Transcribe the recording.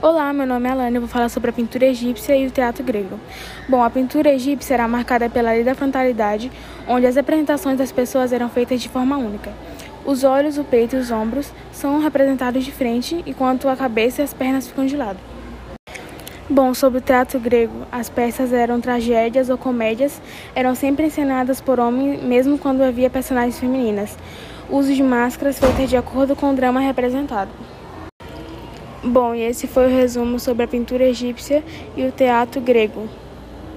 Olá, meu nome é Alana e vou falar sobre a pintura egípcia e o teatro grego. Bom, a pintura egípcia era marcada pela lei da frontalidade, onde as representações das pessoas eram feitas de forma única. Os olhos, o peito e os ombros são representados de frente, enquanto a cabeça e as pernas ficam de lado. Bom, sobre o teatro grego, as peças eram tragédias ou comédias, eram sempre encenadas por homens, mesmo quando havia personagens femininas. Uso de máscaras feitas de acordo com o drama representado. Bom, e esse foi o resumo sobre a pintura egípcia e o teatro grego.